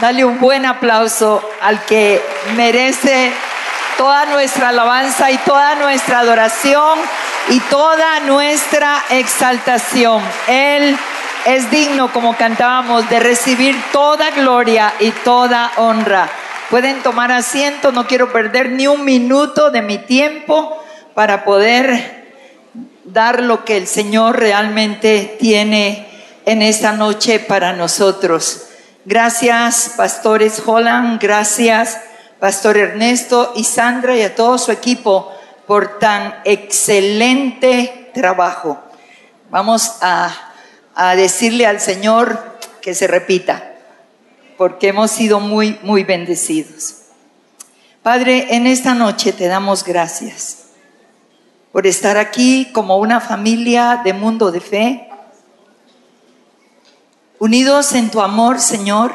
Dale un buen aplauso al que merece toda nuestra alabanza y toda nuestra adoración y toda nuestra exaltación. Él es digno, como cantábamos, de recibir toda gloria y toda honra. Pueden tomar asiento, no quiero perder ni un minuto de mi tiempo para poder dar lo que el Señor realmente tiene en esta noche para nosotros. Gracias, pastores Holland, gracias, pastor Ernesto y Sandra y a todo su equipo por tan excelente trabajo. Vamos a, decirle al Señor que se repita, porque hemos sido muy, muy bendecidos. Padre, en esta noche te damos gracias por estar aquí como una familia de mundo de fe, unidos en tu amor, Señor,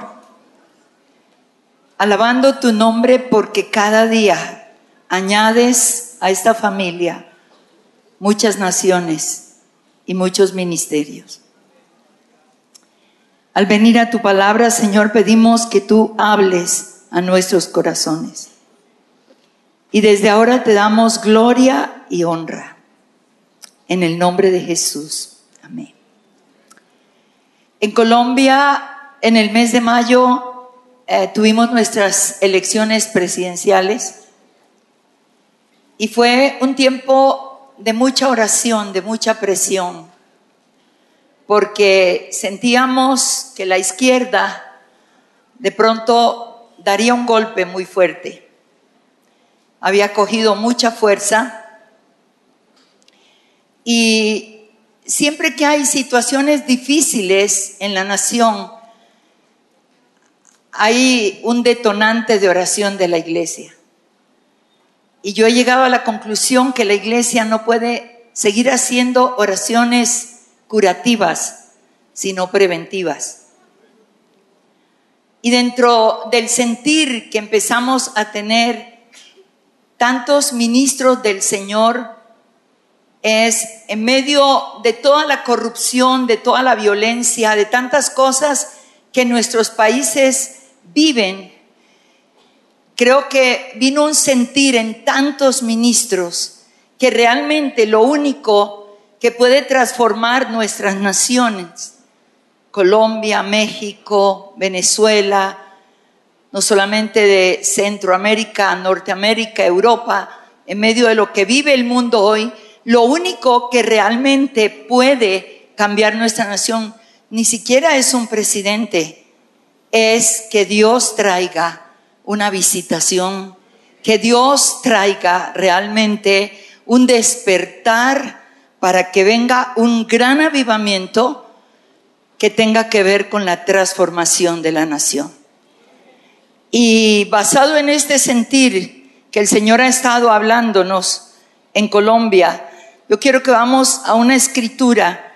alabando tu nombre porque cada día añades a esta familia muchas naciones y muchos ministerios. Al venir a tu palabra, Señor, pedimos que tú hables a nuestros corazones. Y desde ahora te damos gloria y honra. En el nombre de Jesús. Amén. En Colombia, en el mes de mayo, eh, tuvimos nuestras elecciones presidenciales y fue un tiempo de mucha oración, de mucha presión, porque sentíamos que la izquierda de pronto daría un golpe muy fuerte. Había cogido mucha fuerza y siempre que hay situaciones difíciles en la nación, hay un detonante de oración de la iglesia. Y yo he llegado a la conclusión que la iglesia no puede seguir haciendo oraciones curativas, sino preventivas. Y dentro del sentir que empezamos a tener tantos ministros del Señor, es en medio de toda la corrupción, de toda la violencia, de tantas cosas que nuestros países viven, Creo que vino un sentir en tantos ministros que realmente lo único que puede transformar nuestras naciones, Colombia, México, Venezuela, no solamente de Centroamérica, Norteamérica, Europa, en medio de lo que vive el mundo hoy, lo único que realmente puede cambiar nuestra nación ni siquiera es un presidente, es que Dios traiga una visitación, que Dios traiga realmente un despertar para que venga un gran avivamiento que tenga que ver con la transformación de la nación. Y basado en este sentir que el Señor ha estado hablándonos en Colombia, yo quiero que vamos a una escritura,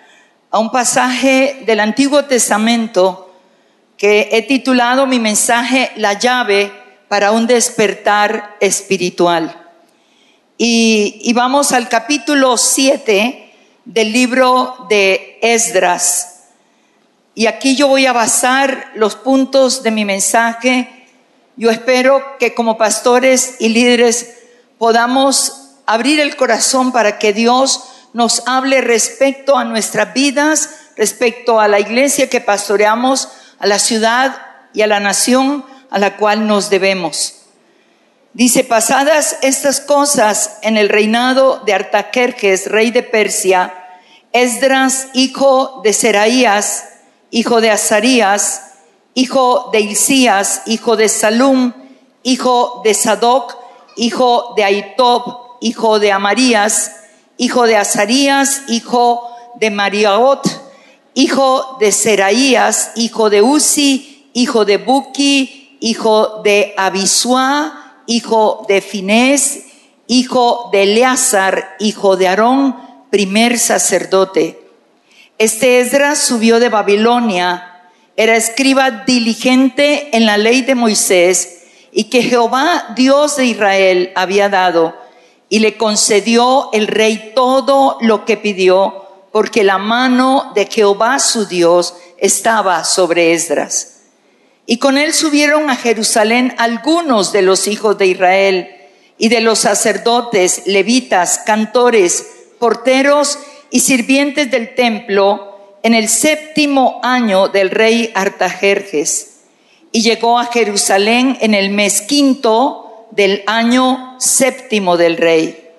a un pasaje del Antiguo Testamento que he titulado mi mensaje La llave para un despertar espiritual. Y, vamos al capítulo 7 del libro de Esdras. Y aquí yo voy a basar los puntos de mi mensaje. Yo espero que como pastores y líderes podamos abrir el corazón para que Dios nos hable respecto a nuestras vidas, respecto a la iglesia que pastoreamos, a la ciudad y a la nación a la cual nos debemos. Dice, pasadas estas cosas en el reinado de Artajerjes, rey de Persia, Esdras, hijo de Seraías, hijo de Azarías, hijo de Hilcías, hijo de Salum, hijo de Sadoc, hijo de Aitob, hijo de Amarías, hijo de Azarías, hijo de Mariaot, hijo de Seraías, hijo de Uzi, hijo de Buki, hijo de Abisua, hijo de Finés, hijo de Eleazar, hijo de Aarón, primer sacerdote. Este Esdras subió de Babilonia, era escriba diligente en la ley de Moisés y que Jehová, Dios de Israel, había dado, y le concedió el rey todo lo que pidió, porque la mano de Jehová su Dios estaba sobre Esdras. Y con él subieron a Jerusalén algunos de los hijos de Israel y de los sacerdotes, levitas, cantores, porteros y sirvientes del templo en el séptimo año del rey Artajerjes. Y llegó a Jerusalén en el mes quinto del año séptimo del rey.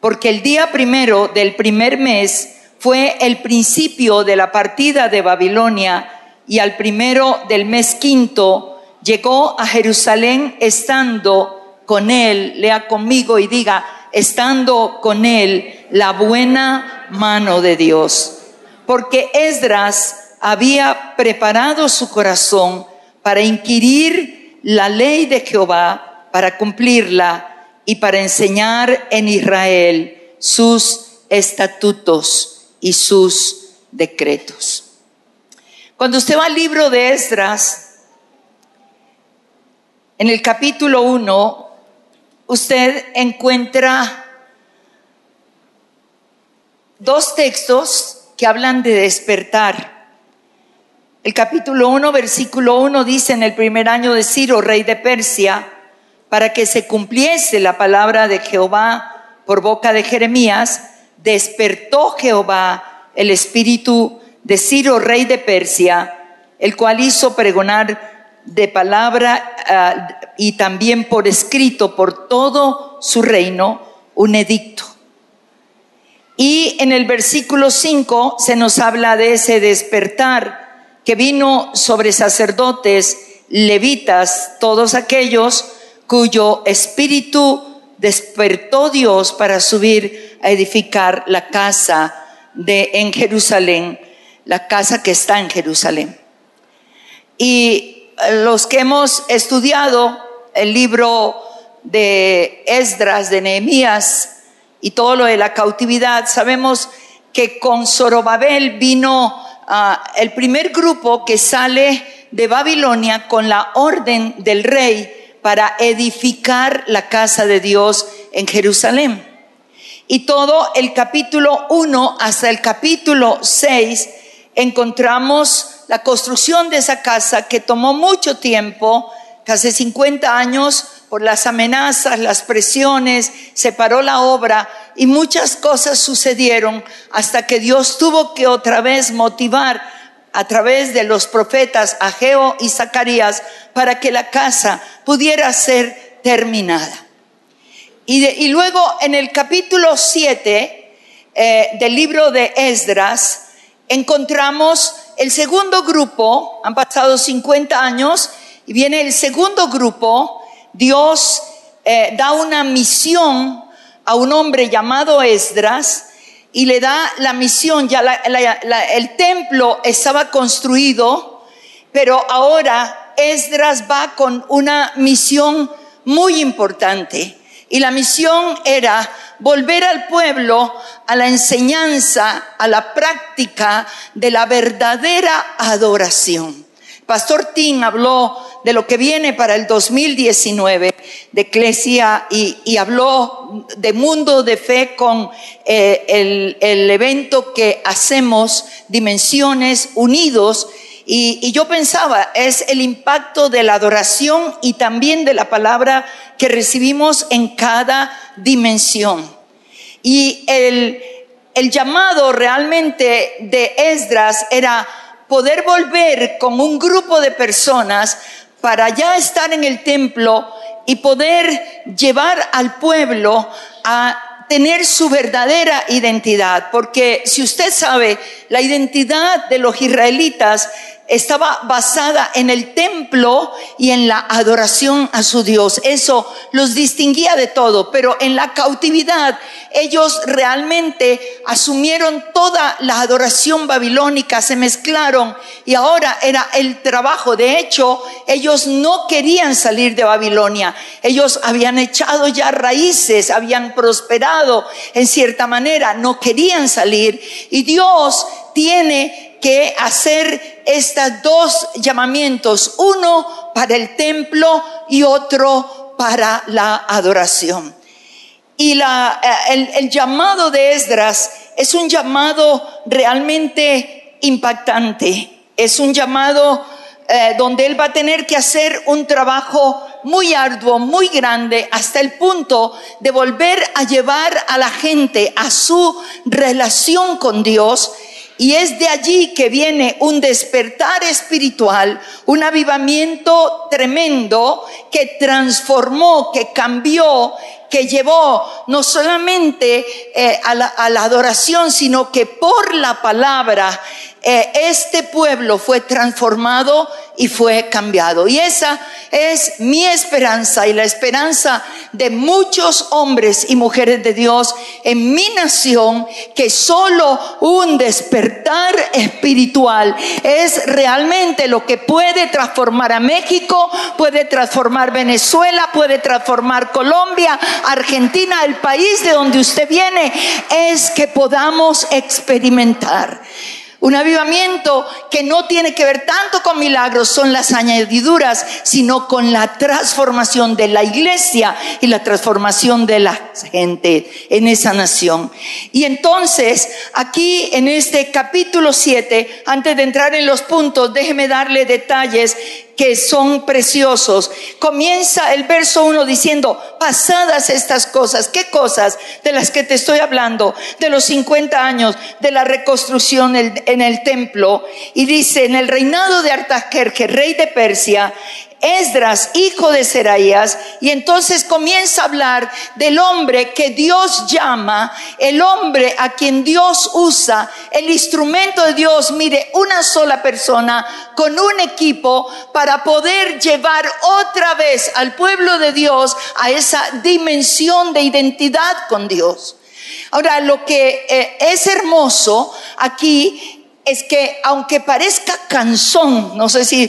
Porque el día primero del primer mes fue el principio de la partida de Babilonia y al primero del mes quinto llegó a Jerusalén estando con él, lea conmigo y diga, estando con él la buena mano de Dios. Porque Esdras había preparado su corazón para inquirir la ley de Jehová, para cumplirla y para enseñar en Israel sus estatutos y sus decretos. Cuando usted va al libro de Esdras, en el capítulo 1, usted encuentra dos textos que hablan de despertar. El capítulo 1, versículo 1 dice en el primer año de Ciro, rey de Persia, para que se cumpliese la palabra de Jehová por boca de Jeremías, despertó Jehová el espíritu de Ciro, rey de Persia, el cual hizo pregonar de palabra ah, y también por escrito por todo su reino un edicto. Y en el versículo 5 se nos habla de ese despertar que vino sobre sacerdotes, levitas, todos aquellos cuyo espíritu despertó Dios para subir a edificar la casa de en Jerusalén la casa que está en Jerusalén. Y los que hemos estudiado el libro de Esdras, de Nehemías y todo lo de la cautividad, sabemos que con Zorobabel vino ah, el primer grupo que sale de Babilonia con la orden del rey para edificar la casa de Dios en Jerusalén. Y todo el capítulo 1 hasta el capítulo 6 encontramos la construcción de esa casa que tomó mucho tiempo, casi 50 años, por las amenazas, las presiones, se paró la obra y muchas cosas sucedieron hasta que Dios tuvo que otra vez motivar a través de los profetas Ageo y Zacarías para que la casa pudiera ser terminada. Y, luego en el capítulo 7 eh, del libro de Esdras, encontramos el segundo grupo, han pasado 50 años, y viene el segundo grupo, Dios eh, da una misión a un hombre llamado Esdras y le da la misión, ya el templo estaba construido, pero ahora Esdras va con una misión muy importante. Y la misión era volver al pueblo a la enseñanza, a la práctica de la verdadera adoración. Pastor Tim habló de lo que viene para el 2019 de Eclesia y, habló de mundo de fe con eh, el, el evento que hacemos, Dimensiones Unidos, y, yo pensaba, es el impacto de la adoración y también de la palabra que recibimos en cada dimensión. Y el, el llamado realmente de Esdras era poder volver con un grupo de personas para ya estar en el templo y poder llevar al pueblo a tener su verdadera identidad. Porque si usted sabe, la identidad de los israelitas estaba basada en el templo y en la adoración a su Dios. Eso los distinguía de todo, pero en la cautividad ellos realmente asumieron toda la adoración babilónica, se mezclaron y ahora era el trabajo. De hecho, ellos no querían salir de Babilonia. Ellos habían echado ya raíces, habían prosperado en cierta manera, no querían salir y Dios tiene que hacer estos dos llamamientos, uno para el templo y otro para la adoración. Y la, eh, el, llamado de Esdras es un llamado realmente impactante, es un llamado eh, donde él va a tener que hacer un trabajo muy arduo, muy grande, hasta el punto de volver a llevar a la gente a su relación con Dios. Y es de allí que viene un despertar espiritual, un avivamiento tremendo que transformó, que cambió, que llevó no solamente eh, a, la, a la adoración, sino que por la palabra eh, este pueblo fue transformado y fue cambiado. Y esa es mi esperanza y la esperanza de muchos hombres y mujeres de Dios en mi nación, que solo un despertar espiritual es realmente lo que puede transformar a México, puede transformar Venezuela, puede transformar Colombia, Argentina, el país de donde usted viene, es que podamos experimentar un avivamiento que no tiene que ver tanto con milagros, son las añadiduras, sino con la transformación de la iglesia y la transformación de la gente en esa nación. Y entonces, aquí en este capítulo 7, antes de entrar en los puntos, déjeme darle detalles que son preciosos. Comienza el verso 1 diciendo, pasadas estas cosas, ¿qué cosas de las que te estoy hablando? De los 50 años de la reconstrucción en el templo. Y dice, en el reinado de Artajerje, rey de Persia, Esdras, hijo de Seraías, y entonces comienza a hablar del hombre que Dios llama, el hombre a quien Dios usa, el instrumento de Dios, mire, una sola persona con un equipo para poder llevar otra vez al pueblo de Dios a esa dimensión de identidad con Dios. Ahora, lo que eh, es hermoso aquí es que aunque parezca canzón, no sé si,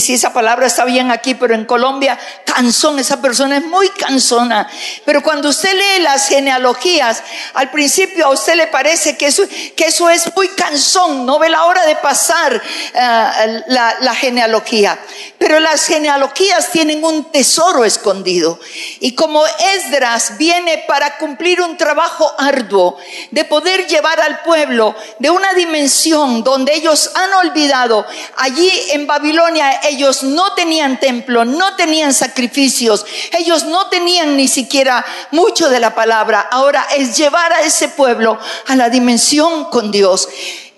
si esa palabra está bien aquí, pero en Colombia, canzón, esa persona es muy cansona. Pero cuando usted lee las genealogías, al principio a usted le parece que eso, que eso es muy cansón, no ve la hora de pasar uh, la, la genealogía. Pero las genealogías tienen un tesoro escondido. Y como Esdras viene para cumplir un trabajo arduo de poder llevar al pueblo de una dimensión donde ellos han olvidado. Allí en Babilonia ellos no tenían templo, no tenían sacrificios, ellos no tenían ni siquiera mucho de la palabra. Ahora es llevar a ese pueblo a la dimensión con Dios.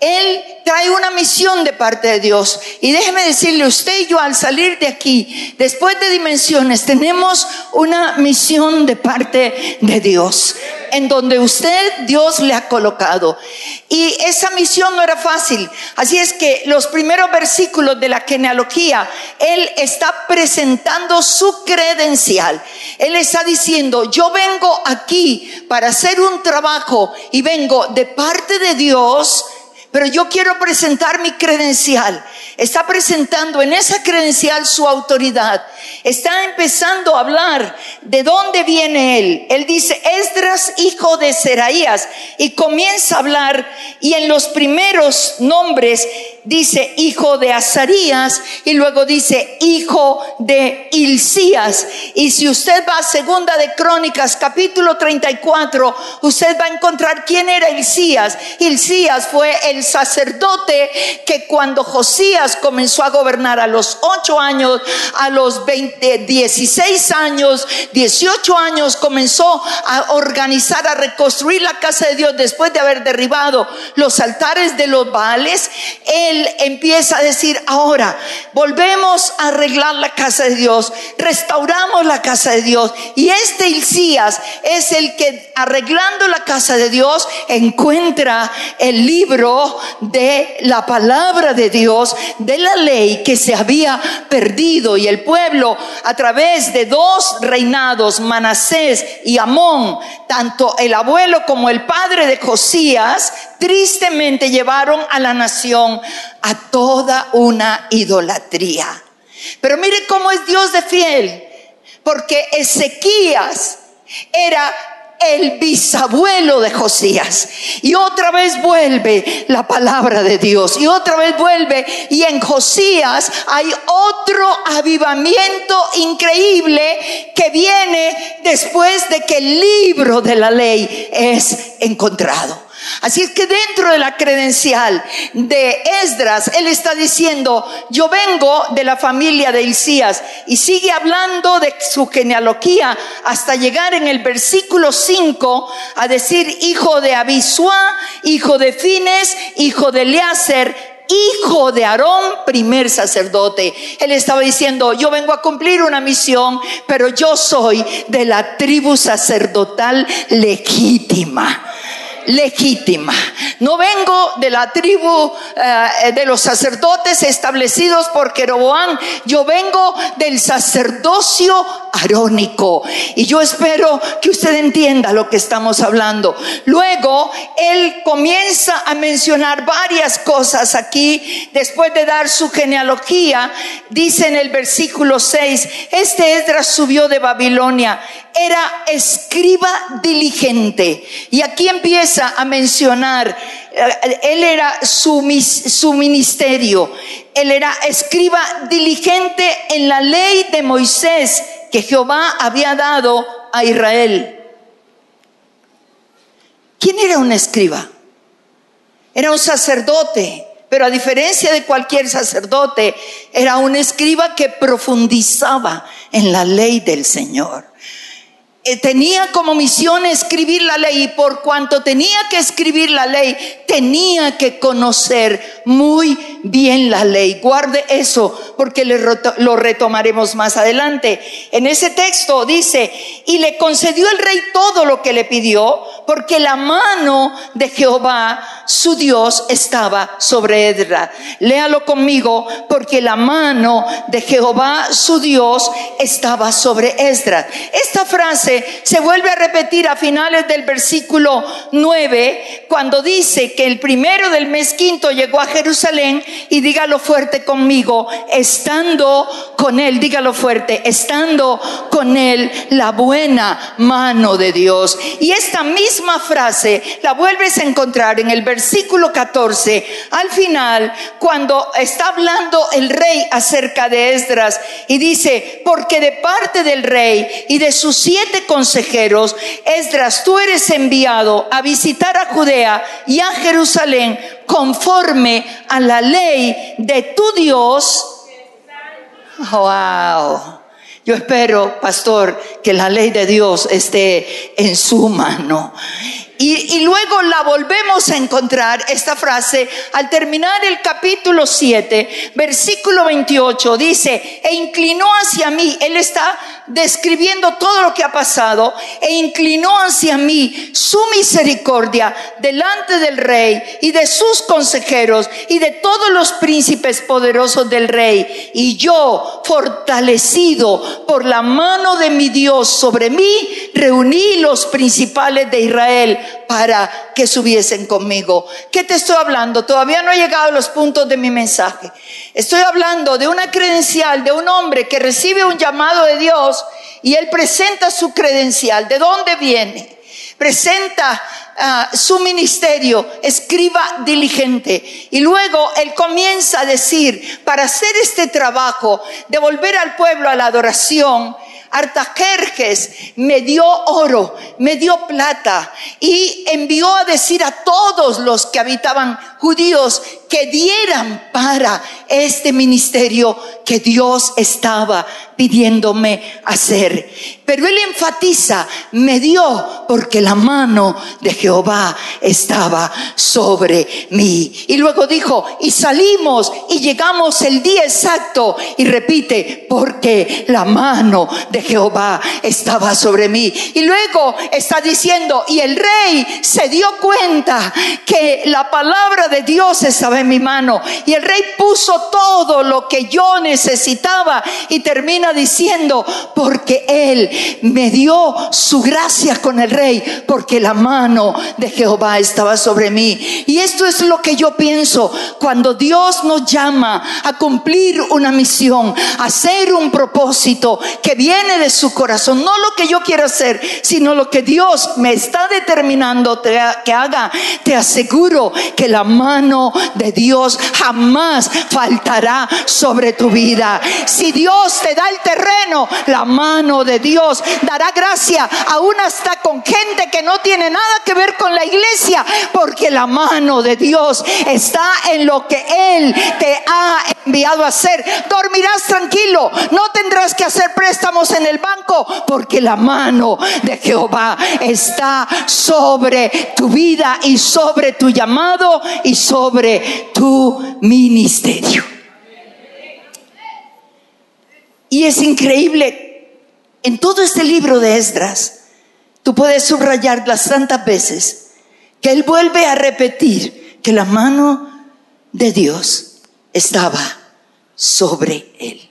Él trae una misión de parte de Dios. Y déjeme decirle, usted y yo al salir de aquí, después de dimensiones, tenemos una misión de parte de Dios, en donde usted, Dios le ha colocado. Y esa misión no era fácil. Así es que los primeros versículos de la genealogía, Él está presentando su credencial. Él está diciendo, yo vengo aquí para hacer un trabajo y vengo de parte de Dios pero yo quiero presentar mi credencial. Está presentando en esa credencial su autoridad. Está empezando a hablar de dónde viene él. Él dice, Esdras, hijo de Seraías, y comienza a hablar y en los primeros nombres dice hijo de Azarías y luego dice hijo de Hilcías. Y si usted va a segunda de Crónicas, capítulo 34, usted va a encontrar quién era Hilcías. Hilcías fue el sacerdote que cuando Josías comenzó a gobernar a los ocho años, a los 20, 16 años, 18 años, comenzó a organizar, a reconstruir la casa de Dios después de haber derribado los altares de los Baales empieza a decir, ahora volvemos a arreglar la casa de Dios, restauramos la casa de Dios. Y este Hilcías es el que arreglando la casa de Dios encuentra el libro de la palabra de Dios, de la ley que se había perdido. Y el pueblo a través de dos reinados, Manasés y Amón, tanto el abuelo como el padre de Josías, tristemente llevaron a la nación a toda una idolatría. Pero mire cómo es Dios de fiel, porque Ezequías era el bisabuelo de Josías. Y otra vez vuelve la palabra de Dios. Y otra vez vuelve. Y en Josías hay otro avivamiento increíble que viene después de que el libro de la ley es encontrado. Así es que dentro de la credencial de Esdras, él está diciendo, yo vengo de la familia de Isías y sigue hablando de su genealogía hasta llegar en el versículo 5 a decir hijo de Abisua, hijo de Fines, hijo de Eleazer, hijo de Aarón, primer sacerdote. Él estaba diciendo, yo vengo a cumplir una misión, pero yo soy de la tribu sacerdotal legítima legítima. No vengo de la tribu eh, de los sacerdotes establecidos por Jeroboam, yo vengo del sacerdocio arónico. Y yo espero que usted entienda lo que estamos hablando. Luego, él comienza a mencionar varias cosas aquí, después de dar su genealogía, dice en el versículo 6, este Esdras subió de Babilonia era escriba diligente. Y aquí empieza a mencionar, eh, él era su, su ministerio, él era escriba diligente en la ley de Moisés que Jehová había dado a Israel. ¿Quién era un escriba? Era un sacerdote, pero a diferencia de cualquier sacerdote, era un escriba que profundizaba en la ley del Señor. Eh, tenía como misión escribir la ley y por cuanto tenía que escribir la ley, tenía que conocer muy bien la ley. Guarde eso porque lo retomaremos más adelante. En ese texto dice, y le concedió el rey todo lo que le pidió porque la mano de Jehová, su Dios, estaba sobre Edra. Léalo conmigo porque la mano de Jehová, su Dios, estaba sobre Esdras. Esta frase se vuelve a repetir a finales del versículo 9, cuando dice que el primero del mes quinto llegó a Jerusalén y dígalo fuerte conmigo, estando con él, dígalo fuerte, estando con él la buena mano de Dios. Y esta misma frase la vuelves a encontrar en el versículo 14, al final, cuando está hablando el rey acerca de Esdras y dice, porque de parte del rey y de sus siete consejeros, Esdras, tú eres enviado a visitar a Judea y a Jerusalén conforme a la ley de tu Dios. Wow. Yo espero, pastor, que la ley de Dios esté en su mano. Y, luego la volvemos a encontrar, esta frase, al terminar el capítulo 7, versículo 28, dice, e inclinó hacia mí, él está describiendo todo lo que ha pasado, e inclinó hacia mí su misericordia delante del rey y de sus consejeros y de todos los príncipes poderosos del rey. Y yo, fortalecido por la mano de mi Dios sobre mí, reuní los principales de Israel para que subiesen conmigo. ¿Qué te estoy hablando? Todavía no he llegado a los puntos de mi mensaje. Estoy hablando de una credencial de un hombre que recibe un llamado de Dios y él presenta su credencial. ¿De dónde viene? Presenta ah, su ministerio, escriba diligente. Y luego él comienza a decir, para hacer este trabajo de volver al pueblo a la adoración, Artajerjes me dio oro, me dio plata y envió a decir a todos los que habitaban judíos que dieran para este ministerio que Dios estaba pidiéndome hacer. Pero él enfatiza, me dio porque la mano de Jehová estaba sobre mí. Y luego dijo, y salimos y llegamos el día exacto. Y repite, porque la mano de Jehová estaba sobre mí. Y luego está diciendo, y el rey se dio cuenta que la palabra de Dios estaba en mi mano. Y el rey puso todo lo que yo necesitaba y termina diciendo, porque él me dio su gracia con el rey, porque la mano de Jehová estaba sobre mí. Y esto es lo que yo pienso cuando Dios nos llama a cumplir una misión, a hacer un propósito que viene de su corazón, no lo que yo quiero hacer, sino lo que Dios me está determinando que haga. Te aseguro que la mano de Dios jamás faltará sobre tu vida. Si Dios te da el terreno, la mano de Dios dará gracia aún hasta con gente que no tiene nada que ver con la iglesia, porque la mano de Dios está en lo que Él te ha enviado a hacer. Dormirás tranquilo, no tendrás que hacer préstamos en el banco, porque la mano de Jehová está sobre tu vida y sobre tu llamado y sobre tu ministerio. Y es increíble, en todo este libro de Esdras, tú puedes subrayar las tantas veces que él vuelve a repetir que la mano de Dios estaba sobre él.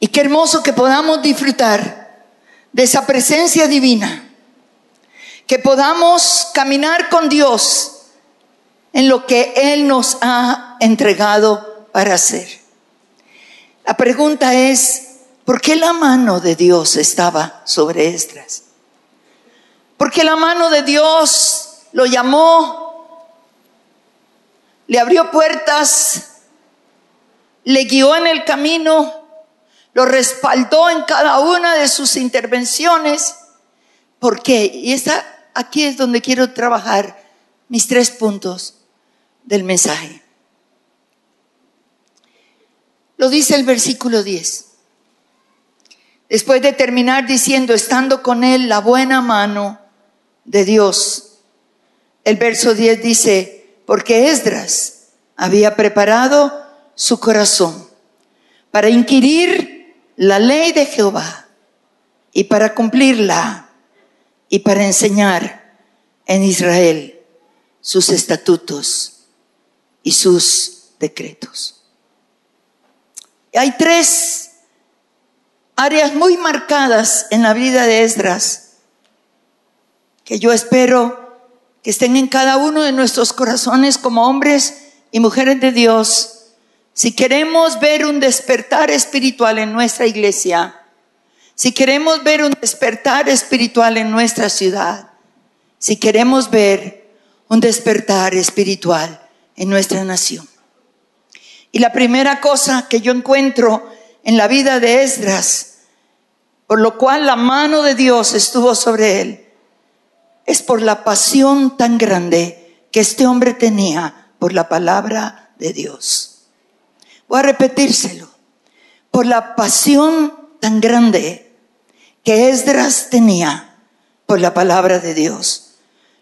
Y qué hermoso que podamos disfrutar de esa presencia divina, que podamos caminar con Dios en lo que Él nos ha entregado para hacer. La pregunta es, ¿por qué la mano de Dios estaba sobre Esdras? Porque la mano de Dios lo llamó, le abrió puertas, le guió en el camino, lo respaldó en cada una de sus intervenciones. ¿Por qué? Y esta, aquí es donde quiero trabajar mis tres puntos del mensaje. Lo dice el versículo 10. Después de terminar diciendo, estando con él la buena mano de Dios, el verso 10 dice, porque Esdras había preparado su corazón para inquirir la ley de Jehová y para cumplirla y para enseñar en Israel sus estatutos y sus decretos. Hay tres áreas muy marcadas en la vida de Esdras que yo espero que estén en cada uno de nuestros corazones como hombres y mujeres de Dios. Si queremos ver un despertar espiritual en nuestra iglesia, si queremos ver un despertar espiritual en nuestra ciudad, si queremos ver un despertar espiritual en nuestra nación. Y la primera cosa que yo encuentro en la vida de Esdras, por lo cual la mano de Dios estuvo sobre él, es por la pasión tan grande que este hombre tenía por la palabra de Dios. Voy a repetírselo. Por la pasión tan grande que Esdras tenía por la palabra de Dios.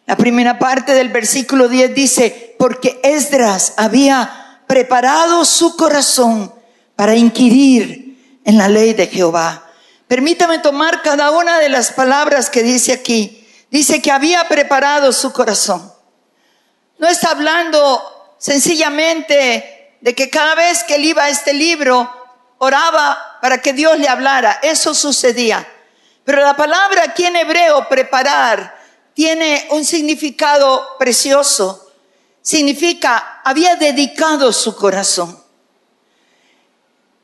La primera parte del versículo 10 dice, porque Esdras había preparado su corazón para inquirir en la ley de Jehová. Permítame tomar cada una de las palabras que dice aquí. Dice que había preparado su corazón. No está hablando sencillamente de que cada vez que él iba a este libro, oraba para que Dios le hablara. Eso sucedía. Pero la palabra aquí en hebreo, preparar, tiene un significado precioso. Significa, había dedicado su corazón.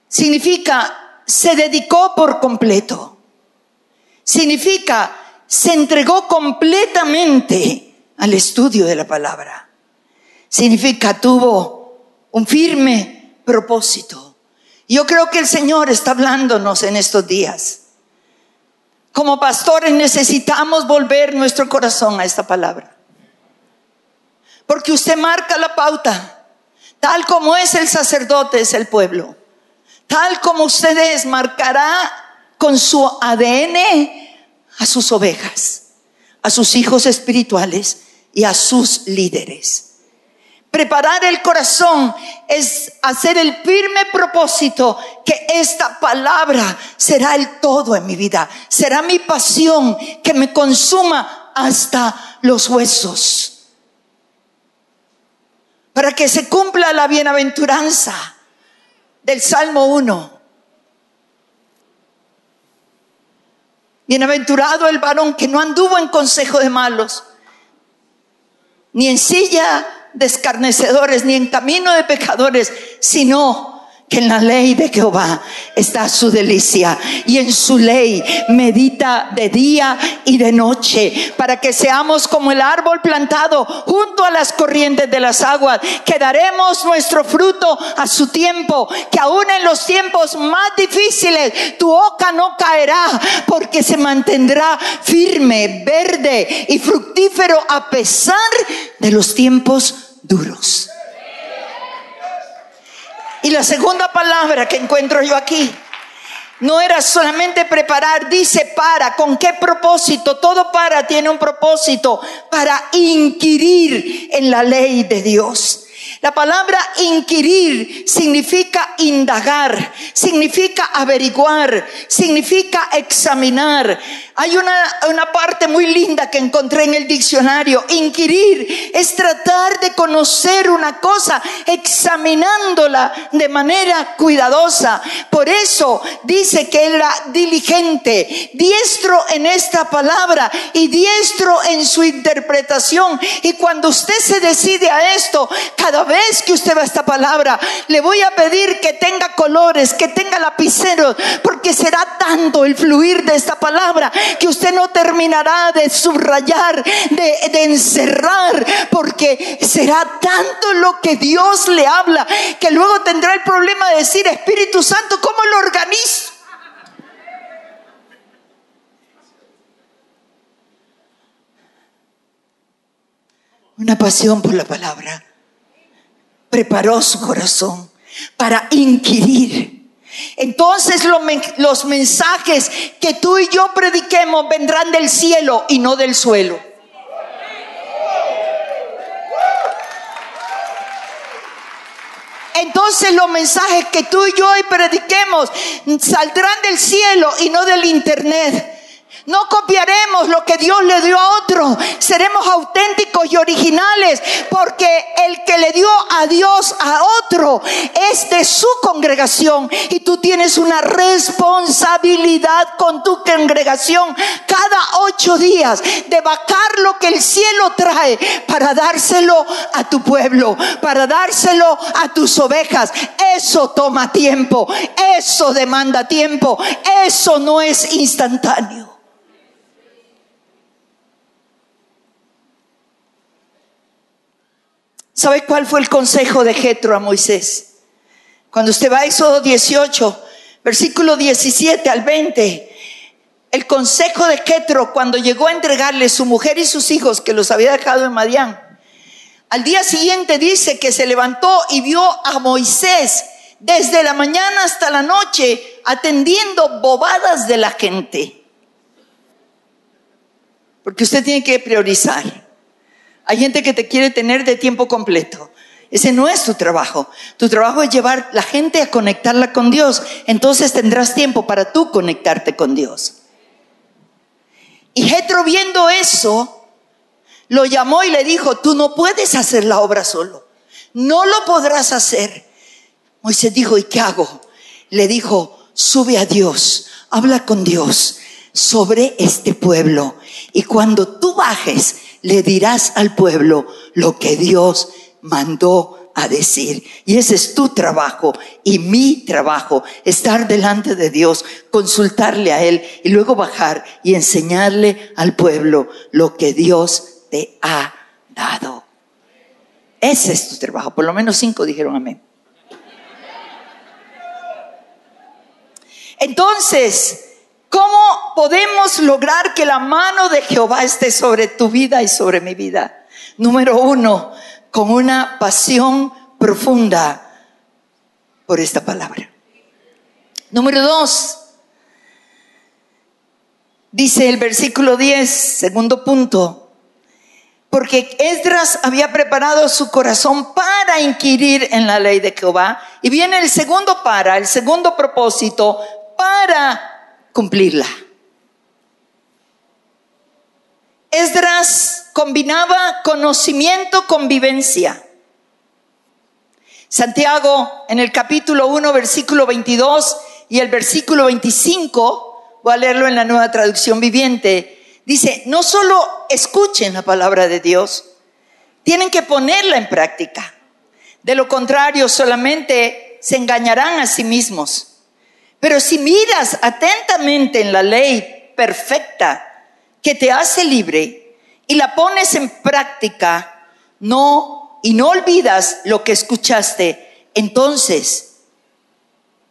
Significa, se dedicó por completo. Significa, se entregó completamente al estudio de la palabra. Significa, tuvo un firme propósito. Yo creo que el Señor está hablándonos en estos días. Como pastores necesitamos volver nuestro corazón a esta palabra. Porque usted marca la pauta. Tal como es el sacerdote, es el pueblo. Tal como usted es, marcará con su ADN a sus ovejas, a sus hijos espirituales y a sus líderes. Preparar el corazón es hacer el firme propósito que esta palabra será el todo en mi vida. Será mi pasión que me consuma hasta los huesos. Para que se cumpla la bienaventuranza del Salmo 1. Bienaventurado el varón que no anduvo en consejo de malos, ni en silla de escarnecedores, ni en camino de pecadores, sino que en la ley de Jehová está su delicia. Y en su ley medita de día y de noche para que seamos como el árbol plantado junto a las corrientes de las aguas, que daremos nuestro fruto a su tiempo, que aún en los tiempos más difíciles tu hoja no caerá porque se mantendrá firme, verde y fructífero a pesar de los tiempos duros. Y la segunda palabra que encuentro yo aquí no era solamente preparar, dice para, ¿con qué propósito? Todo para tiene un propósito, para inquirir en la ley de Dios. La palabra inquirir significa indagar, significa averiguar, significa examinar. Hay una, una, parte muy linda que encontré en el diccionario. Inquirir es tratar de conocer una cosa examinándola de manera cuidadosa. Por eso dice que era diligente, diestro en esta palabra y diestro en su interpretación. Y cuando usted se decide a esto, cada vez que usted va a esta palabra, le voy a pedir que tenga colores, que tenga lapiceros, porque será tanto el fluir de esta palabra que usted no terminará de subrayar, de, de encerrar, porque será tanto lo que Dios le habla, que luego tendrá el problema de decir, Espíritu Santo, ¿cómo lo organizo? Una pasión por la palabra preparó su corazón para inquirir entonces los mensajes que tú y yo prediquemos vendrán del cielo y no del suelo. Entonces los mensajes que tú y yo hoy prediquemos saldrán del cielo y no del internet. No copiaremos lo que Dios le dio a otro. Seremos auténticos y originales porque el que le dio a Dios a otro es de su congregación y tú tienes una responsabilidad con tu congregación cada ocho días de bajar lo que el cielo trae para dárselo a tu pueblo, para dárselo a tus ovejas. Eso toma tiempo, eso demanda tiempo, eso no es instantáneo. ¿Sabe cuál fue el consejo de Jetro a Moisés? Cuando usted va a Éxodo 18, versículo 17 al 20, el consejo de Jetro cuando llegó a entregarle su mujer y sus hijos que los había dejado en Madián. Al día siguiente dice que se levantó y vio a Moisés desde la mañana hasta la noche atendiendo bobadas de la gente. Porque usted tiene que priorizar. Hay gente que te quiere tener de tiempo completo. Ese no es tu trabajo. Tu trabajo es llevar la gente a conectarla con Dios. Entonces tendrás tiempo para tú conectarte con Dios. Y Jetro viendo eso, lo llamó y le dijo, tú no puedes hacer la obra solo. No lo podrás hacer. Moisés dijo, ¿y qué hago? Le dijo, sube a Dios, habla con Dios sobre este pueblo. Y cuando tú bajes, le dirás al pueblo lo que Dios mandó a decir. Y ese es tu trabajo y mi trabajo, estar delante de Dios, consultarle a Él y luego bajar y enseñarle al pueblo lo que Dios te ha dado. Ese es tu trabajo. Por lo menos cinco dijeron amén. Entonces, ¿Cómo podemos lograr que la mano de Jehová esté sobre tu vida y sobre mi vida? Número uno, con una pasión profunda por esta palabra. Número dos, dice el versículo 10, segundo punto, porque Esdras había preparado su corazón para inquirir en la ley de Jehová. Y viene el segundo para, el segundo propósito, para cumplirla. Esdras combinaba conocimiento con vivencia. Santiago en el capítulo 1, versículo 22 y el versículo 25, voy a leerlo en la nueva traducción viviente, dice, no solo escuchen la palabra de Dios, tienen que ponerla en práctica. De lo contrario, solamente se engañarán a sí mismos. Pero si miras atentamente en la ley perfecta que te hace libre y la pones en práctica, no y no olvidas lo que escuchaste, entonces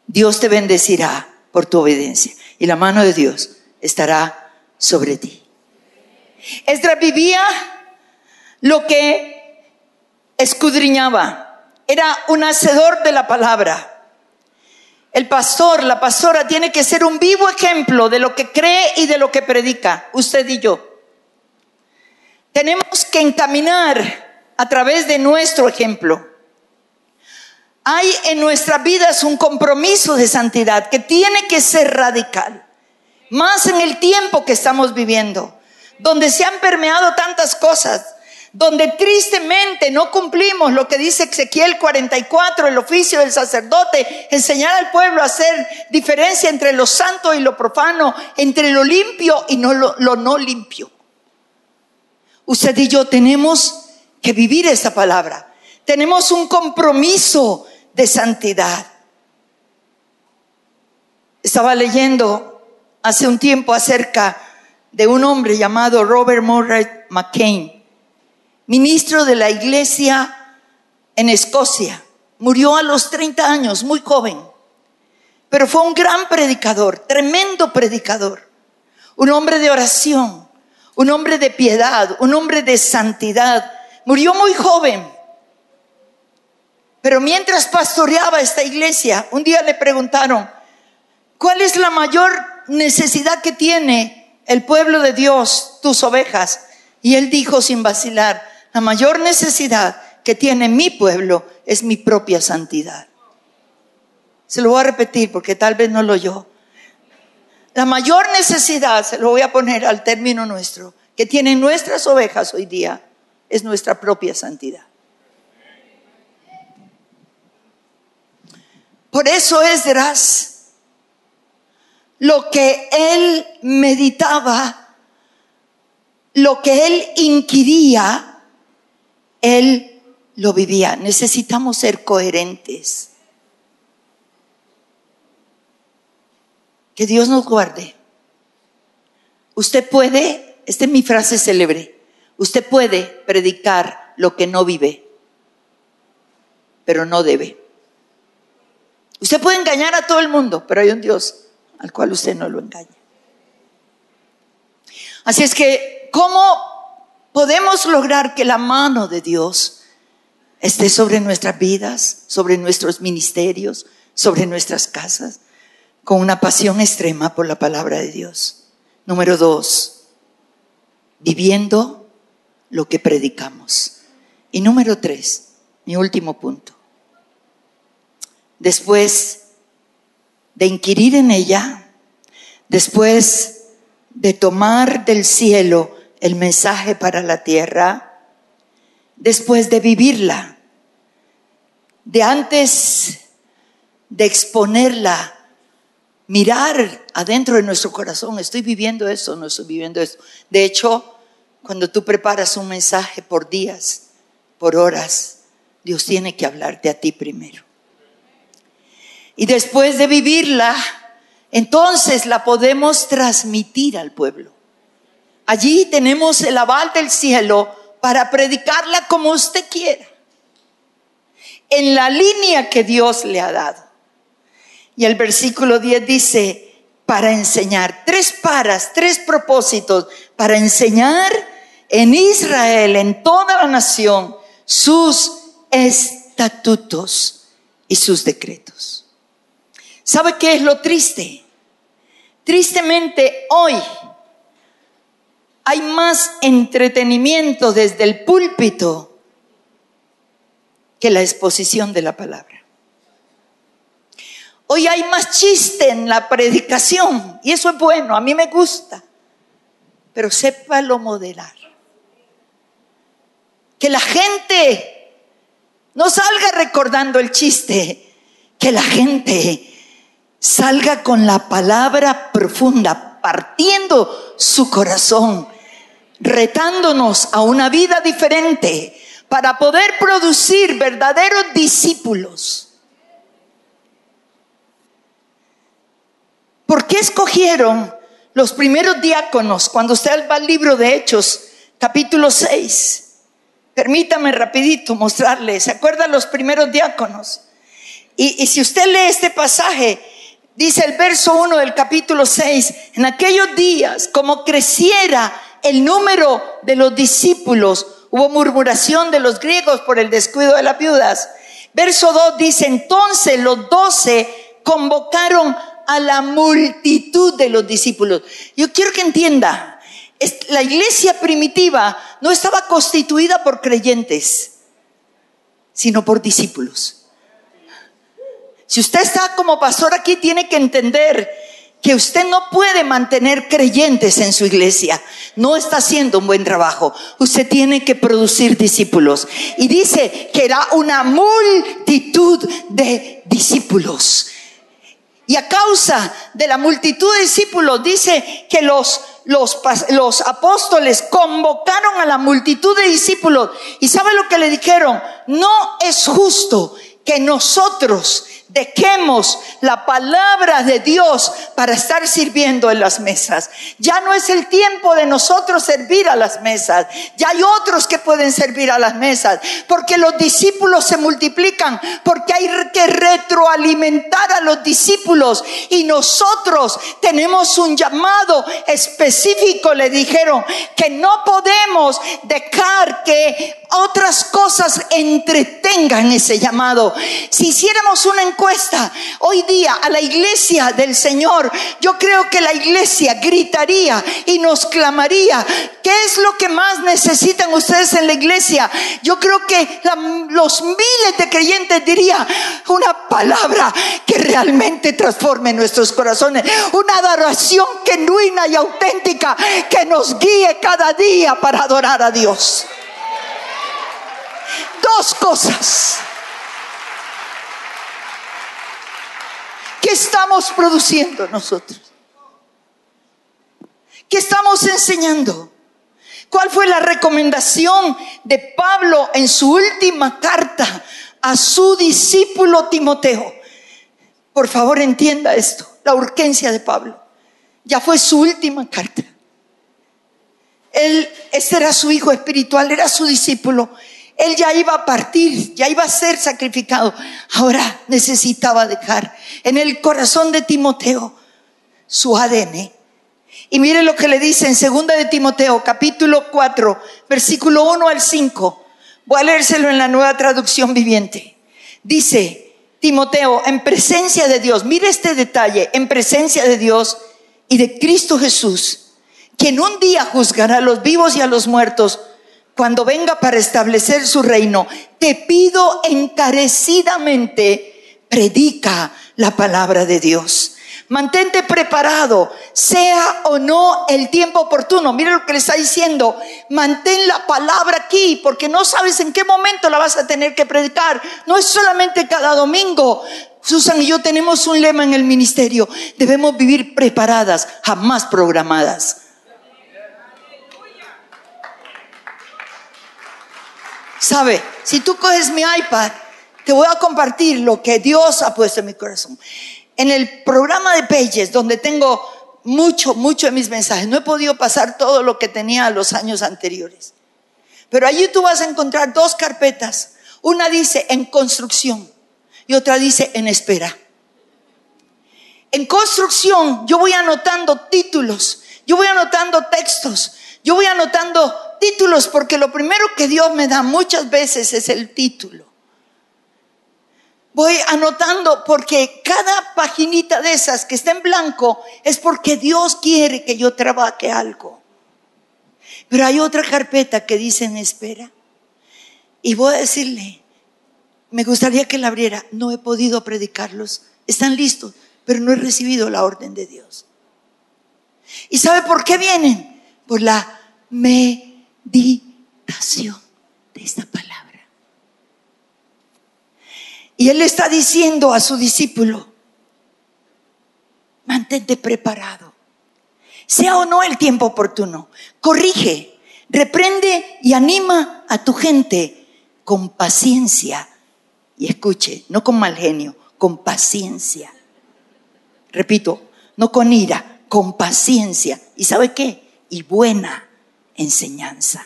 Dios te bendecirá por tu obediencia y la mano de Dios estará sobre ti. Esdras vivía lo que escudriñaba, era un hacedor de la palabra. El pastor, la pastora tiene que ser un vivo ejemplo de lo que cree y de lo que predica, usted y yo. Tenemos que encaminar a través de nuestro ejemplo. Hay en nuestras vidas un compromiso de santidad que tiene que ser radical, más en el tiempo que estamos viviendo, donde se han permeado tantas cosas, donde tristemente no cumplimos lo que dice Ezequiel 44, el oficio del sacerdote, enseñar al pueblo a hacer diferencia entre lo santo y lo profano, entre lo limpio y lo, lo no limpio. Usted y yo tenemos que vivir esa palabra. Tenemos un compromiso de santidad. Estaba leyendo hace un tiempo acerca de un hombre llamado Robert Murray McCain, ministro de la iglesia en Escocia. Murió a los 30 años, muy joven, pero fue un gran predicador, tremendo predicador, un hombre de oración, un hombre de piedad, un hombre de santidad. Murió muy joven, pero mientras pastoreaba esta iglesia, un día le preguntaron, ¿cuál es la mayor necesidad que tiene el pueblo de Dios, tus ovejas? Y él dijo sin vacilar, la mayor necesidad que tiene mi pueblo es mi propia santidad. Se lo voy a repetir porque tal vez no lo oyó. La mayor necesidad, se lo voy a poner al término nuestro, que tienen nuestras ovejas hoy día, es nuestra propia santidad. Por eso Esdras, lo que él meditaba, lo que él inquiría, él lo vivía. Necesitamos ser coherentes. Que Dios nos guarde. Usted puede, esta es mi frase célebre, usted puede predicar lo que no vive, pero no debe. Usted puede engañar a todo el mundo, pero hay un Dios al cual usted no lo engaña. Así es que, ¿cómo podemos lograr que la mano de Dios esté sobre nuestras vidas, sobre nuestros ministerios, sobre nuestras casas, con una pasión extrema por la palabra de Dios? Número dos, viviendo lo que predicamos. Y número tres, mi último punto, después de inquirir en ella, después de tomar del cielo el mensaje para la tierra, después de vivirla, de antes de exponerla, mirar adentro de nuestro corazón, estoy viviendo eso, no estoy viviendo eso. De hecho, cuando tú preparas un mensaje por días, por horas, Dios tiene que hablarte a ti primero. Y después de vivirla, entonces la podemos transmitir al pueblo. Allí tenemos el aval del cielo para predicarla como usted quiera, en la línea que Dios le ha dado. Y el versículo 10 dice, para enseñar, tres paras, tres propósitos, para enseñar en Israel, en toda la nación, sus estatutos y sus decretos. ¿Sabe qué es lo triste? Tristemente hoy hay más entretenimiento desde el púlpito que la exposición de la palabra. Hoy hay más chiste en la predicación y eso es bueno, a mí me gusta, pero sépalo moderar. Que la gente no salga recordando el chiste, que la gente salga con la palabra profunda, partiendo su corazón, retándonos a una vida diferente para poder producir verdaderos discípulos. ¿Por qué escogieron los primeros diáconos cuando usted va al libro de Hechos, capítulo 6? Permítame rapidito mostrarles. ¿se acuerdan los primeros diáconos? Y, y si usted lee este pasaje, dice el verso 1 del capítulo 6, en aquellos días, como creciera el número de los discípulos, hubo murmuración de los griegos por el descuido de las viudas. Verso 2 dice, entonces los doce convocaron a la multitud de los discípulos. Yo quiero que entienda, la iglesia primitiva no estaba constituida por creyentes, sino por discípulos. Si usted está como pastor aquí, tiene que entender que usted no puede mantener creyentes en su iglesia. No está haciendo un buen trabajo. Usted tiene que producir discípulos. Y dice que era una multitud de discípulos. Y a causa de la multitud de discípulos, dice que los, los, los apóstoles convocaron a la multitud de discípulos. ¿Y sabe lo que le dijeron? No es justo que nosotros Dejemos la palabra de Dios para estar sirviendo en las mesas. Ya no es el tiempo de nosotros servir a las mesas. Ya hay otros que pueden servir a las mesas. Porque los discípulos se multiplican. Porque hay que retroalimentar a los discípulos. Y nosotros tenemos un llamado específico. Le dijeron que no podemos dejar que otras cosas entretengan ese llamado. Si hiciéramos una encuesta, hoy día a la iglesia del Señor, yo creo que la iglesia gritaría y nos clamaría, ¿qué es lo que más necesitan ustedes en la iglesia? Yo creo que los miles de creyentes dirían una palabra que realmente transforme nuestros corazones, una adoración genuina y auténtica que nos guíe cada día para adorar a Dios. Dos cosas. ¿Qué estamos produciendo nosotros? ¿Qué estamos enseñando? ¿Cuál fue la recomendación de Pablo en su última carta a su discípulo Timoteo? Por favor, entienda esto, la urgencia de Pablo. Ya fue su última carta. Él, este era su hijo espiritual, era su discípulo. Él ya iba a partir, ya iba a ser sacrificado. Ahora necesitaba dejar en el corazón de Timoteo su ADN. Y mire lo que le dice en segunda de Timoteo, capítulo 4, versículo 1 al 5. Voy a leérselo en la nueva traducción viviente. Dice, Timoteo, en presencia de Dios, mire este detalle, en presencia de Dios y de Cristo Jesús, quien un día juzgará a los vivos y a los muertos cuando venga para establecer su reino, te pido encarecidamente, predica la palabra de Dios. Mantente preparado, sea o no el tiempo oportuno. Mira lo que le está diciendo. Mantén la palabra aquí, porque no sabes en qué momento la vas a tener que predicar. No es solamente cada domingo. Susan y yo tenemos un lema en el ministerio. Debemos vivir preparadas, jamás programadas. Sabe, si tú coges mi iPad, te voy a compartir lo que Dios ha puesto en mi corazón. En el programa de Pages, donde tengo mucho, mucho de mis mensajes, no he podido pasar todo lo que tenía los años anteriores. Pero allí tú vas a encontrar dos carpetas. Una dice en construcción y otra dice en espera. En construcción yo voy anotando títulos, yo voy anotando textos, yo voy anotando títulos porque lo primero que Dios me da muchas veces es el título. Voy anotando porque cada paginita de esas que está en blanco es porque Dios quiere que yo trabaje algo. Pero hay otra carpeta que dice en espera. Y voy a decirle, me gustaría que la abriera. No he podido predicarlos. Están listos, pero no he recibido la orden de Dios. ¿Y sabe por qué vienen? Por la me meditación de esta palabra. Y él está diciendo a su discípulo, mantente preparado, sea o no el tiempo oportuno, corrige, reprende y anima a tu gente con paciencia. Y escuche, no con mal genio, con paciencia. Repito, no con ira, con paciencia. ¿Y sabe qué? Y buena enseñanza.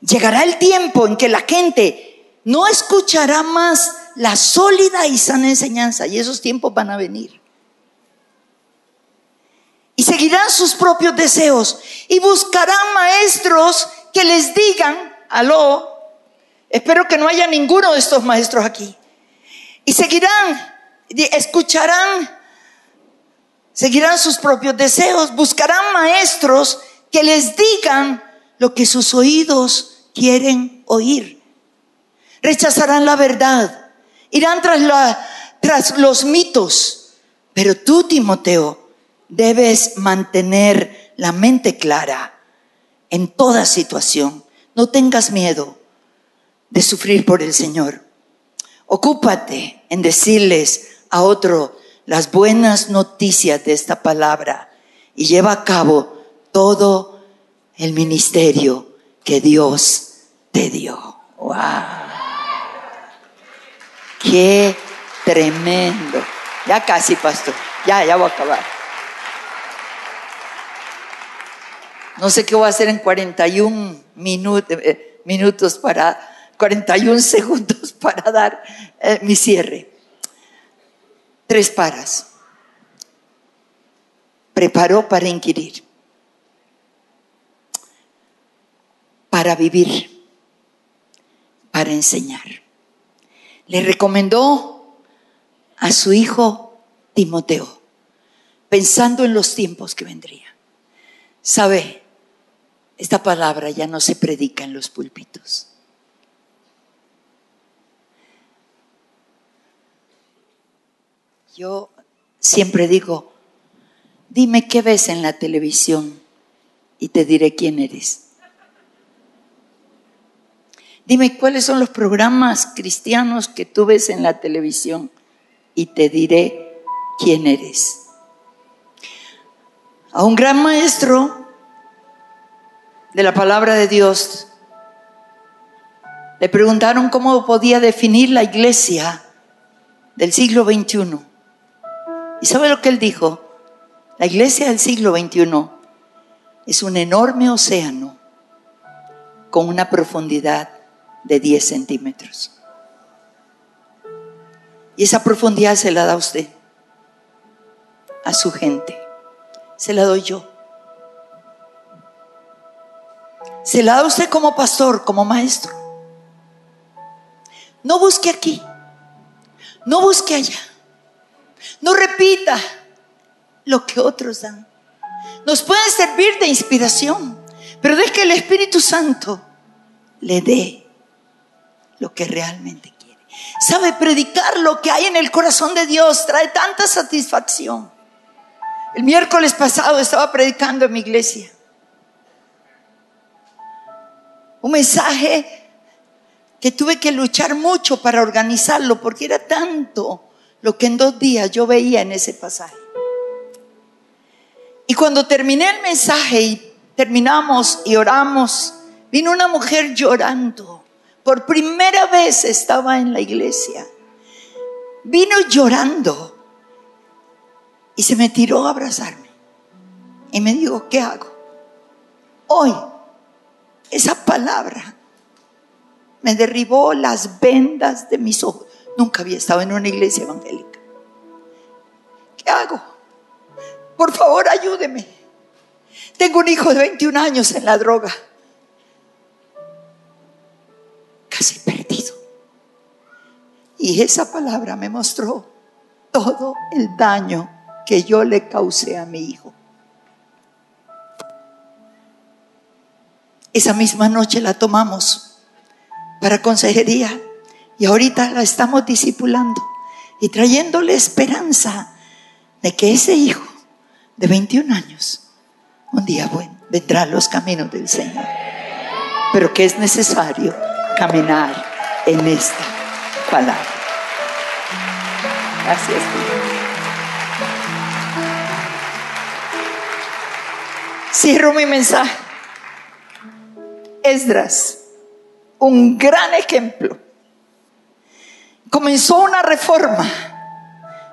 Llegará el tiempo en que la gente no escuchará más la sólida y sana enseñanza y esos tiempos van a venir. Y seguirán sus propios deseos y buscarán maestros que les digan, aló, espero que no haya ninguno de estos maestros aquí. Y seguirán, escucharán, seguirán sus propios deseos, buscarán maestros que les digan lo que sus oídos quieren oír. Rechazarán la verdad, irán tras, tras los mitos. Pero tú, Timoteo, debes mantener la mente clara en toda situación. No tengas miedo de sufrir por el Señor. Ocúpate en decirles a otro las buenas noticias de esta palabra y lleva a cabo todo el ministerio que Dios te dio. ¡Wow! ¡Qué tremendo! Ya casi, pastor. Ya, ya voy a acabar. No sé qué voy a hacer en 41 minutos, eh, minutos para, 41 segundos para dar eh, mi cierre. Tres paras. Preparó para inquirir. Para vivir. Para enseñar. Le recomendó a su hijo Timoteo, pensando en los tiempos que vendrían. ¿Sabe? Esta palabra ya no se predica en los púlpitos. Yo siempre digo, dime qué ves en la televisión y te diré quién eres. Dime cuáles son los programas cristianos que tú ves en la televisión y te diré quién eres. A un gran maestro de la palabra de Dios, le preguntaron cómo podía definir la iglesia del siglo XXI. ¿Y sabe lo que él dijo? La iglesia del siglo XXI es un enorme océano con una profundidad de 10 centímetros. Y esa profundidad se la da usted, a su gente. Se la doy yo. Se la da usted como pastor, como maestro. No busque aquí. No busque allá. No repita lo que otros dan. Nos puede servir de inspiración, pero deje que el Espíritu Santo le dé lo que realmente quiere. Sabe, predicar lo que hay en el corazón de Dios trae tanta satisfacción. El miércoles pasado estaba predicando en mi iglesia un mensaje que tuve que luchar mucho para organizarlo porque era tanto lo que en dos días yo veía en ese pasaje. Y cuando terminé el mensaje y terminamos y oramos, vino una mujer llorando. Por primera vez estaba en la iglesia. Vino llorando y se me tiró a abrazarme. Y me dijo, ¿qué hago? Hoy esa palabra me derribó las vendas de mis ojos. Nunca había estado en una iglesia evangélica. ¿Qué hago? Por favor, ayúdeme. Tengo un hijo de 21 años en la droga. Y esa palabra me mostró todo el daño que yo le causé a mi hijo. Esa misma noche la tomamos para consejería y ahorita la estamos discipulando y trayéndole esperanza de que ese hijo de 21 años un día bueno, vendrá a los caminos del Señor. Pero que es necesario caminar en esta palabra. Gracias. Cierro mi mensaje. Esdras, un gran ejemplo. Comenzó una reforma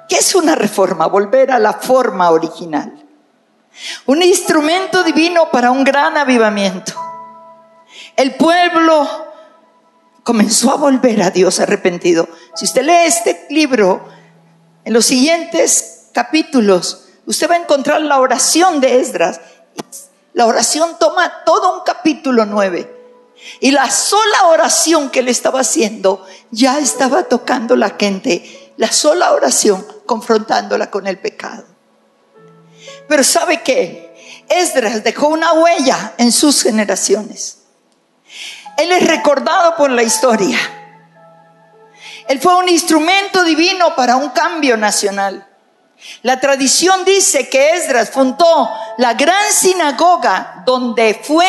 ¿Qué es una reforma? Volver a la forma original. Un instrumento divino para un gran avivamiento. El pueblo comenzó a volver a Dios arrepentido. Si usted lee este libro, en los siguientes capítulos, usted va a encontrar la oración de Esdras. La oración toma todo un capítulo nueve. Y la sola oración que él estaba haciendo ya estaba tocando la gente. La sola oración confrontándola con el pecado. Pero ¿sabe qué? Esdras dejó una huella en sus generaciones. Él es recordado por la historia. Él fue un instrumento divino para un cambio nacional. La tradición dice que Esdras fundó la gran sinagoga donde fue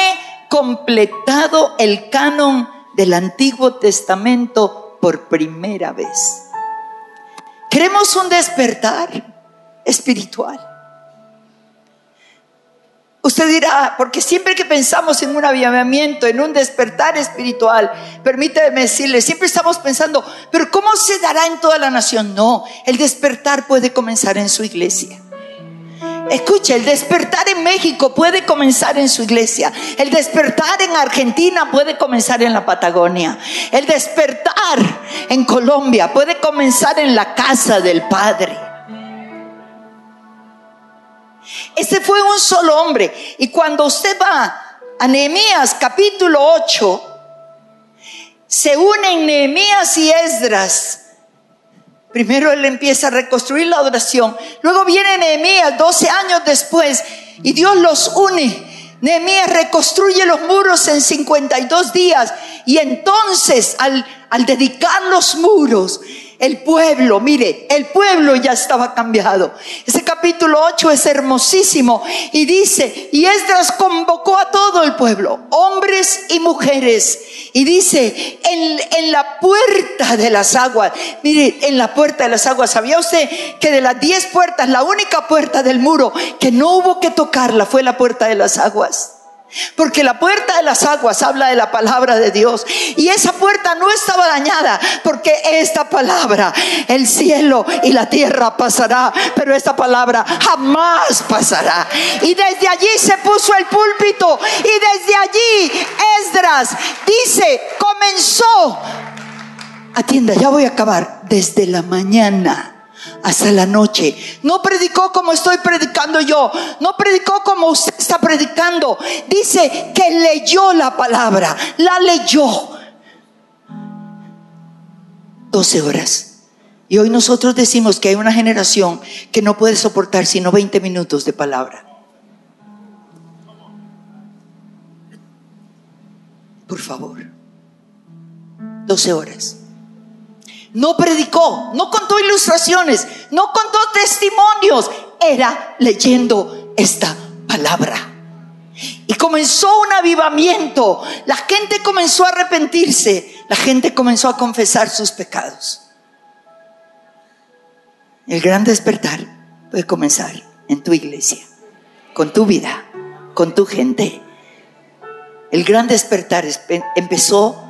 completado el canon del Antiguo Testamento por primera vez. Queremos un despertar espiritual. Usted dirá, porque siempre que pensamos en un avivamiento, en un despertar espiritual, permíteme decirle, siempre estamos pensando, pero ¿cómo se dará en toda la nación? No, el despertar puede comenzar en su iglesia. Escuche, el despertar en México puede comenzar en su iglesia. El despertar en Argentina puede comenzar en la Patagonia. El despertar en Colombia puede comenzar en la casa del Padre. Ese fue un solo hombre. Y cuando usted va a Nehemías capítulo 8, se unen Nehemías y Esdras. Primero él empieza a reconstruir la adoración. Luego viene Nehemías 12 años después y Dios los une. Nehemías reconstruye los muros en 52 días y entonces al, al dedicar los muros, el pueblo, mire, el pueblo ya estaba cambiado. Ese capítulo 8 es hermosísimo y dice, y Esdras convocó a todo el pueblo, hombres y mujeres, y dice, en, en la puerta de las aguas, mire, en la puerta de las aguas, ¿sabía usted que de las diez puertas, la única puerta del muro que no hubo que tocarla fue la puerta de las aguas? Porque la puerta de las aguas habla de la palabra de Dios. Y esa puerta no estaba dañada porque esta palabra, el cielo y la tierra pasará, pero esta palabra jamás pasará. Y desde allí se puso el púlpito y desde allí Esdras dice, comenzó. Atienda, ya voy a acabar. Desde la mañana hasta la noche. No predicó como estoy predicando yo. No predicó como usted está predicando. Dice que leyó la palabra. La leyó. 12 horas. Y hoy nosotros decimos que hay una generación que no puede soportar sino 20 minutos de palabra. Por favor. 12 horas. No predicó, no contó ilustraciones, no contó testimonios, era leyendo esta palabra. Y comenzó un avivamiento. La gente comenzó a arrepentirse. La gente comenzó a confesar sus pecados. El gran despertar puede comenzar en tu iglesia, con tu vida, con tu gente. El gran despertar empezó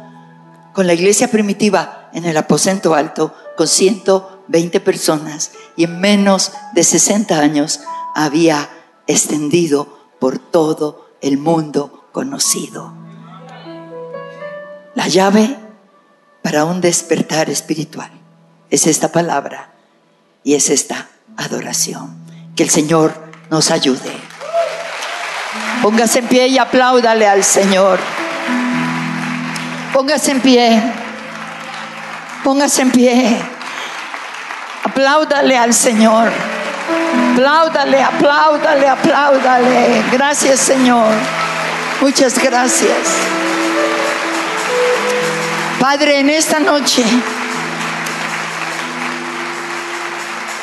con la iglesia primitiva en el aposento alto con 120 personas y en menos de 60 años había extendido por todo el mundo conocido. La llave para un despertar espiritual es esta palabra y es esta adoración. Que el Señor nos ayude. Póngase en pie y apláudale al Señor. Póngase en pie. Póngase en pie. Apláudale al Señor. Apláudale, apláudale, apláudale. Gracias, Señor. Muchas gracias. Padre, en esta noche,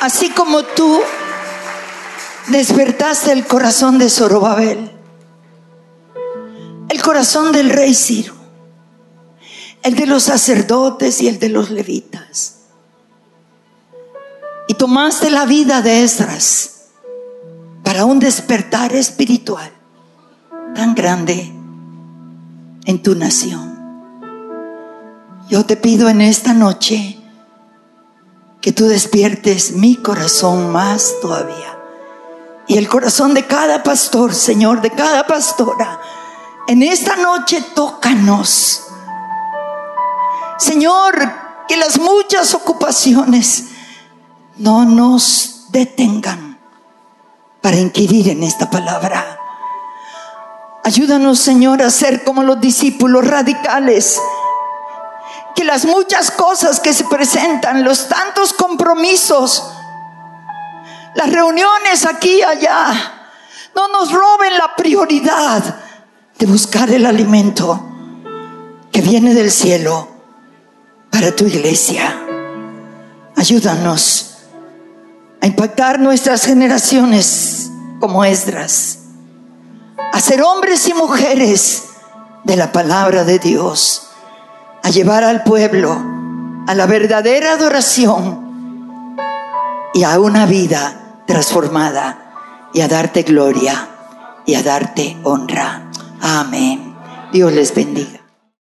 así como tú despertaste el corazón de Zorobabel, el corazón del rey Ciro, el de los sacerdotes y el de los levitas. Y tomaste la vida de Esdras para un despertar espiritual tan grande en tu nación. Yo te pido en esta noche que tú despiertes mi corazón más todavía. Y el corazón de cada pastor, Señor, de cada pastora. En esta noche tócanos. Señor, que las muchas ocupaciones no nos detengan para inquirir en esta palabra. Ayúdanos, Señor, a ser como los discípulos radicales que las muchas cosas que se presentan, los tantos compromisos, las reuniones aquí y allá, no nos roben la prioridad de buscar el alimento que viene del cielo para tu iglesia. Ayúdanos a impactar nuestras generaciones como Esdras, a ser hombres y mujeres de la palabra de Dios a llevar al pueblo a la verdadera adoración y a una vida transformada y a darte gloria y a darte honra. Amén. Dios les bendiga.